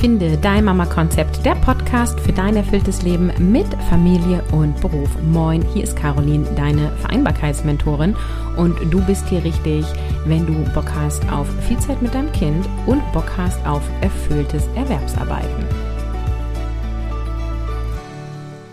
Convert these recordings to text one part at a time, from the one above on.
Finde dein Mama-Konzept, der Podcast für dein erfülltes Leben mit Familie und Beruf. Moin, hier ist Caroline, deine Vereinbarkeitsmentorin und du bist hier richtig, wenn du Bock hast auf viel Zeit mit deinem Kind und Bock hast auf erfülltes Erwerbsarbeiten.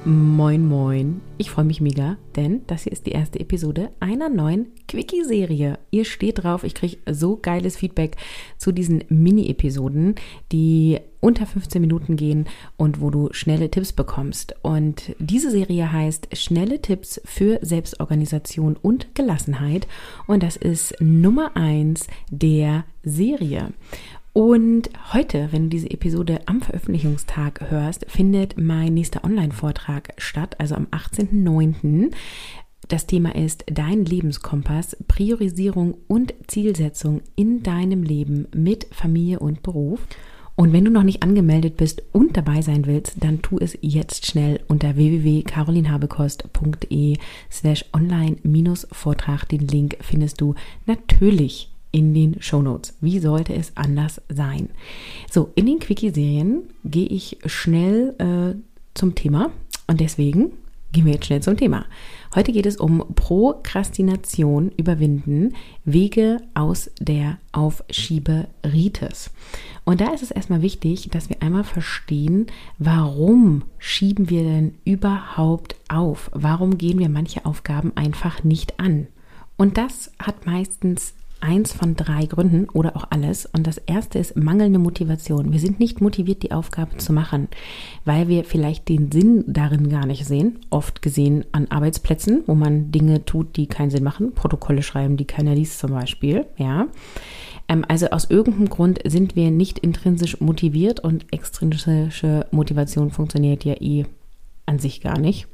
Moin, moin. Ich freue mich mega, denn das hier ist die erste Episode einer neuen Quickie-Serie. Ihr steht drauf, ich kriege so geiles Feedback zu diesen Mini-Episoden, die unter 15 Minuten gehen und wo du schnelle Tipps bekommst. Und diese Serie heißt Schnelle Tipps für Selbstorganisation und Gelassenheit. Und das ist Nummer eins der Serie. Und heute, wenn du diese Episode am Veröffentlichungstag hörst, findet mein nächster Online-Vortrag statt, also am 18.09. Das Thema ist Dein Lebenskompass, Priorisierung und Zielsetzung in deinem Leben mit Familie und Beruf. Und wenn du noch nicht angemeldet bist und dabei sein willst, dann tu es jetzt schnell unter www.carolinhabekost.de slash online-vortrag. Den Link findest du natürlich in den Shownotes. Wie sollte es anders sein? So, in den Quickie-Serien gehe ich schnell äh, zum Thema und deswegen gehen wir jetzt schnell zum Thema. Heute geht es um Prokrastination überwinden, Wege aus der Aufschieberitis. Und da ist es erstmal wichtig, dass wir einmal verstehen, warum schieben wir denn überhaupt auf? Warum gehen wir manche Aufgaben einfach nicht an? Und das hat meistens eins von drei Gründen oder auch alles. Und das erste ist mangelnde Motivation. Wir sind nicht motiviert, die Aufgabe zu machen, weil wir vielleicht den Sinn darin gar nicht sehen. Oft gesehen an Arbeitsplätzen, wo man Dinge tut, die keinen Sinn machen. Protokolle schreiben, die keiner liest zum Beispiel. Ja. Ähm, also aus irgendeinem Grund sind wir nicht intrinsisch motiviert und extrinsische Motivation funktioniert ja eh an sich gar nicht.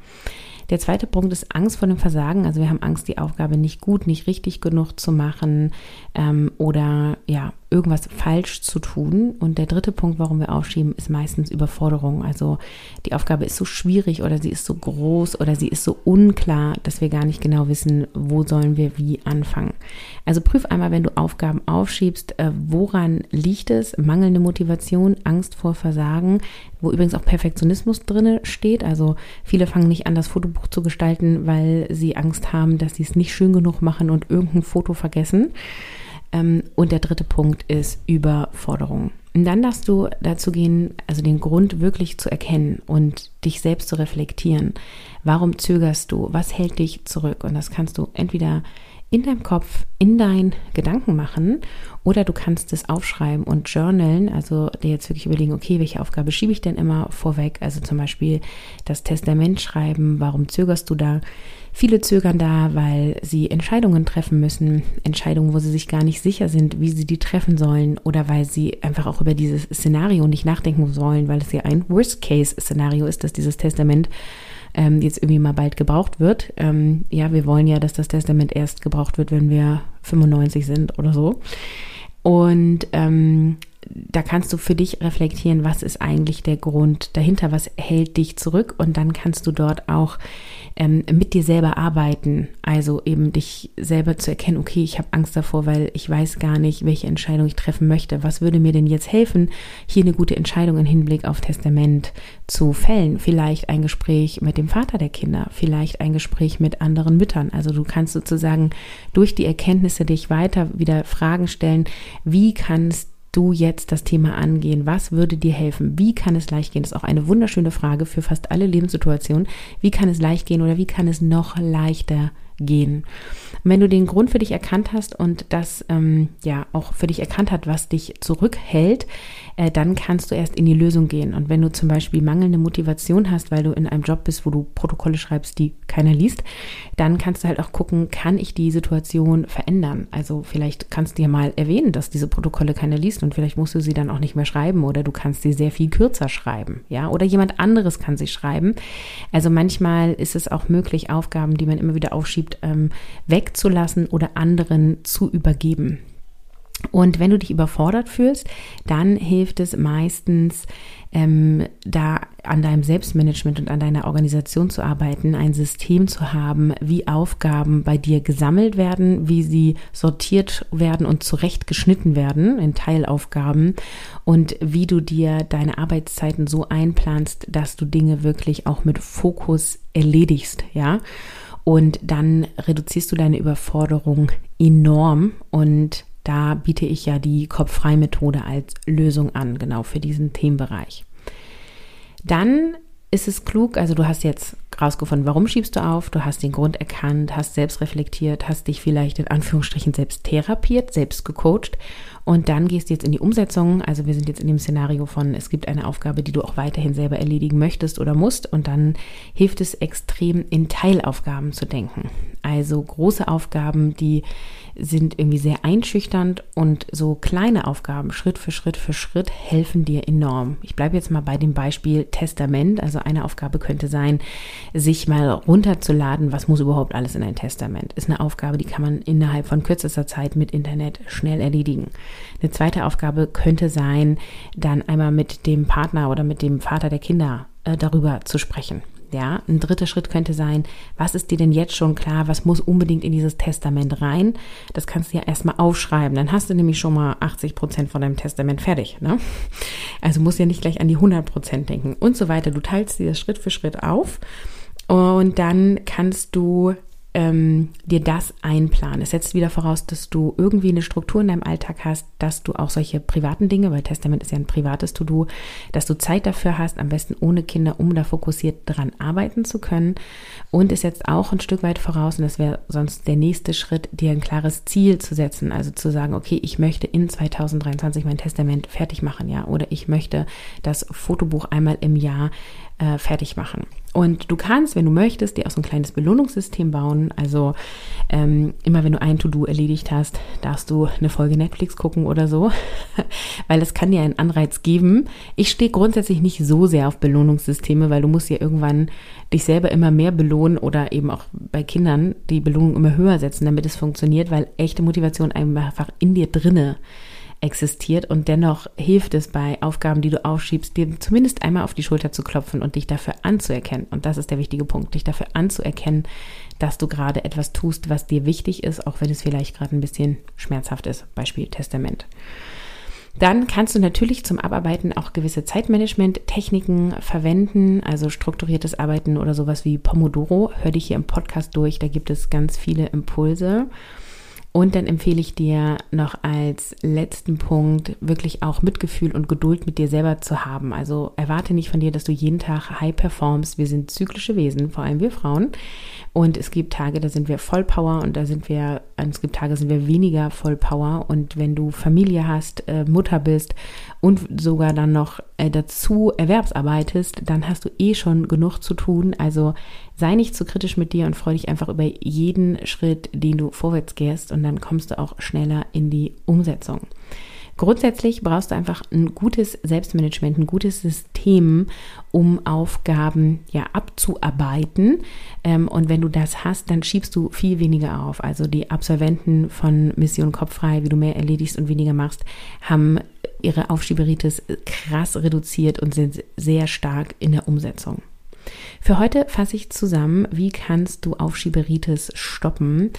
Der zweite Punkt ist Angst vor dem Versagen. Also wir haben Angst, die Aufgabe nicht gut, nicht richtig genug zu machen ähm, oder ja, irgendwas falsch zu tun. Und der dritte Punkt, warum wir aufschieben, ist meistens Überforderung. Also die Aufgabe ist so schwierig oder sie ist so groß oder sie ist so unklar, dass wir gar nicht genau wissen, wo sollen wir wie anfangen. Also prüf einmal, wenn du Aufgaben aufschiebst, äh, woran liegt es? Mangelnde Motivation, Angst vor Versagen, wo übrigens auch Perfektionismus drin steht. Also viele fangen nicht an, das Fotobuch zu gestalten, weil sie Angst haben, dass sie es nicht schön genug machen und irgendein Foto vergessen. Ähm, und der dritte Punkt ist Überforderung. Und dann darfst du dazu gehen, also den Grund wirklich zu erkennen und dich selbst zu reflektieren. Warum zögerst du? Was hält dich zurück? Und das kannst du entweder in deinem Kopf, in deinen Gedanken machen oder du kannst es aufschreiben und journalen, also dir jetzt wirklich überlegen, okay, welche Aufgabe schiebe ich denn immer vorweg? Also zum Beispiel das Testament schreiben, warum zögerst du da? Viele zögern da, weil sie Entscheidungen treffen müssen, Entscheidungen, wo sie sich gar nicht sicher sind, wie sie die treffen sollen oder weil sie einfach auch über dieses Szenario nicht nachdenken sollen, weil es ja ein Worst-Case-Szenario ist, dass dieses Testament ähm, jetzt irgendwie mal bald gebraucht wird. Ähm, ja, wir wollen ja, dass das Testament erst gebraucht wird, wenn wir 95 sind oder so. Und ähm, da kannst du für dich reflektieren, was ist eigentlich der Grund dahinter, was hält dich zurück und dann kannst du dort auch ähm, mit dir selber arbeiten. Also eben dich selber zu erkennen, okay, ich habe Angst davor, weil ich weiß gar nicht, welche Entscheidung ich treffen möchte. Was würde mir denn jetzt helfen, hier eine gute Entscheidung im Hinblick auf Testament zu fällen? Vielleicht ein Gespräch mit dem Vater der Kinder, vielleicht ein Gespräch mit anderen Müttern. Also du kannst sozusagen durch die Erkenntnisse dich weiter wieder Fragen stellen, wie kannst du jetzt das Thema angehen? Was würde dir helfen? Wie kann es leicht gehen? Das ist auch eine wunderschöne Frage für fast alle Lebenssituationen. Wie kann es leicht gehen oder wie kann es noch leichter gehen? Wenn du den Grund für dich erkannt hast und das ähm, ja auch für dich erkannt hat, was dich zurückhält, äh, dann kannst du erst in die Lösung gehen. Und wenn du zum Beispiel mangelnde Motivation hast, weil du in einem Job bist, wo du Protokolle schreibst, die keiner liest, dann kannst du halt auch gucken, kann ich die Situation verändern? Also vielleicht kannst du ja mal erwähnen, dass diese Protokolle keiner liest und vielleicht musst du sie dann auch nicht mehr schreiben oder du kannst sie sehr viel kürzer schreiben, ja? Oder jemand anderes kann sie schreiben. Also manchmal ist es auch möglich, Aufgaben, die man immer wieder aufschiebt, ähm, wegzulassen oder anderen zu übergeben. Und wenn du dich überfordert fühlst, dann hilft es meistens, ähm, da an deinem Selbstmanagement und an deiner Organisation zu arbeiten, ein System zu haben, wie Aufgaben bei dir gesammelt werden, wie sie sortiert werden und zurechtgeschnitten werden in Teilaufgaben und wie du dir deine Arbeitszeiten so einplanst, dass du Dinge wirklich auch mit Fokus erledigst, ja. Und dann reduzierst du deine Überforderung enorm und da biete ich ja die Kopffrei-Methode als Lösung an, genau für diesen Themenbereich. Dann ist es klug, also du hast jetzt rausgefunden, warum schiebst du auf, du hast den Grund erkannt, hast selbst reflektiert, hast dich vielleicht in Anführungsstrichen selbst therapiert, selbst gecoacht und dann gehst du jetzt in die Umsetzung. Also wir sind jetzt in dem Szenario von, es gibt eine Aufgabe, die du auch weiterhin selber erledigen möchtest oder musst. Und dann hilft es extrem, in Teilaufgaben zu denken. Also große Aufgaben, die sind irgendwie sehr einschüchternd und so kleine Aufgaben Schritt für Schritt für Schritt helfen dir enorm. Ich bleibe jetzt mal bei dem Beispiel Testament. Also eine Aufgabe könnte sein, sich mal runterzuladen, was muss überhaupt alles in ein Testament. Ist eine Aufgabe, die kann man innerhalb von kürzester Zeit mit Internet schnell erledigen. Eine zweite Aufgabe könnte sein, dann einmal mit dem Partner oder mit dem Vater der Kinder äh, darüber zu sprechen. Ja, ein dritter Schritt könnte sein, was ist dir denn jetzt schon klar, was muss unbedingt in dieses Testament rein? Das kannst du ja erstmal aufschreiben. Dann hast du nämlich schon mal 80 Prozent von deinem Testament fertig. Ne? Also musst ja nicht gleich an die 100 Prozent denken und so weiter. Du teilst dir das Schritt für Schritt auf und dann kannst du ähm, dir das einplanen. Es setzt wieder voraus, dass du irgendwie eine Struktur in deinem Alltag hast, dass du auch solche privaten Dinge, weil Testament ist ja ein privates To-Do, dass du Zeit dafür hast, am besten ohne Kinder, um da fokussiert dran arbeiten zu können. Und es setzt auch ein Stück weit voraus, und das wäre sonst der nächste Schritt, dir ein klares Ziel zu setzen. Also zu sagen, okay, ich möchte in 2023 mein Testament fertig machen, ja, oder ich möchte das Fotobuch einmal im Jahr äh, fertig machen. Und du kannst, wenn du möchtest, dir auch so ein kleines Belohnungssystem bauen. Also ähm, immer wenn du ein To-Do erledigt hast, darfst du eine Folge Netflix gucken oder so, weil es kann dir einen Anreiz geben. Ich stehe grundsätzlich nicht so sehr auf Belohnungssysteme, weil du musst ja irgendwann dich selber immer mehr belohnen oder eben auch bei Kindern die Belohnung immer höher setzen, damit es funktioniert, weil echte Motivation einfach in dir drinne existiert und dennoch hilft es bei Aufgaben, die du aufschiebst, dir zumindest einmal auf die Schulter zu klopfen und dich dafür anzuerkennen. Und das ist der wichtige Punkt, dich dafür anzuerkennen, dass du gerade etwas tust, was dir wichtig ist, auch wenn es vielleicht gerade ein bisschen schmerzhaft ist. Beispiel Testament. Dann kannst du natürlich zum Abarbeiten auch gewisse Zeitmanagement-Techniken verwenden, also strukturiertes Arbeiten oder sowas wie Pomodoro. Hör dich hier im Podcast durch, da gibt es ganz viele Impulse. Und dann empfehle ich dir noch als letzten Punkt wirklich auch Mitgefühl und Geduld mit dir selber zu haben. Also erwarte nicht von dir, dass du jeden Tag high performst. Wir sind zyklische Wesen, vor allem wir Frauen. Und es gibt Tage, da sind wir voll Power und da sind wir, es gibt Tage, sind wir weniger voll Power. Und wenn du Familie hast, äh, Mutter bist und sogar dann noch äh, dazu erwerbsarbeitest, dann hast du eh schon genug zu tun. Also sei nicht zu kritisch mit dir und freu dich einfach über jeden Schritt, den du vorwärts gehst und dann kommst du auch schneller in die Umsetzung. Grundsätzlich brauchst du einfach ein gutes Selbstmanagement, ein gutes System, um Aufgaben ja abzuarbeiten. Ähm, und wenn du das hast, dann schiebst du viel weniger auf. Also die Absolventen von Mission Kopffrei, wie du mehr erledigst und weniger machst, haben ihre Aufschieberitis krass reduziert und sind sehr stark in der Umsetzung. Für heute fasse ich zusammen, wie kannst du Aufschieberitis stoppen.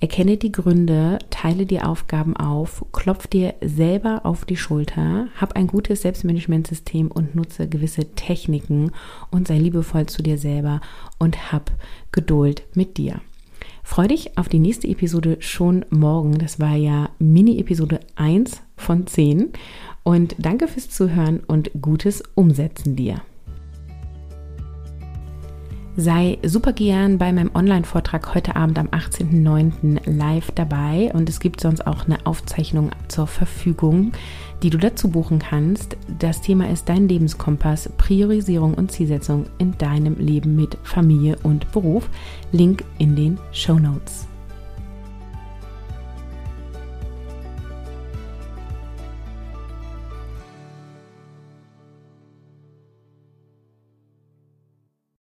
Erkenne die Gründe, teile die Aufgaben auf, klopf dir selber auf die Schulter, hab ein gutes Selbstmanagementsystem und nutze gewisse Techniken und sei liebevoll zu dir selber und hab Geduld mit dir. Freu dich auf die nächste Episode schon morgen. Das war ja Mini-Episode 1 von 10. Und danke fürs Zuhören und gutes Umsetzen dir sei super gern bei meinem Online-Vortrag heute Abend am 18.09. live dabei und es gibt sonst auch eine Aufzeichnung zur Verfügung, die du dazu buchen kannst. Das Thema ist dein Lebenskompass, Priorisierung und Zielsetzung in deinem Leben mit Familie und Beruf. Link in den Show Notes.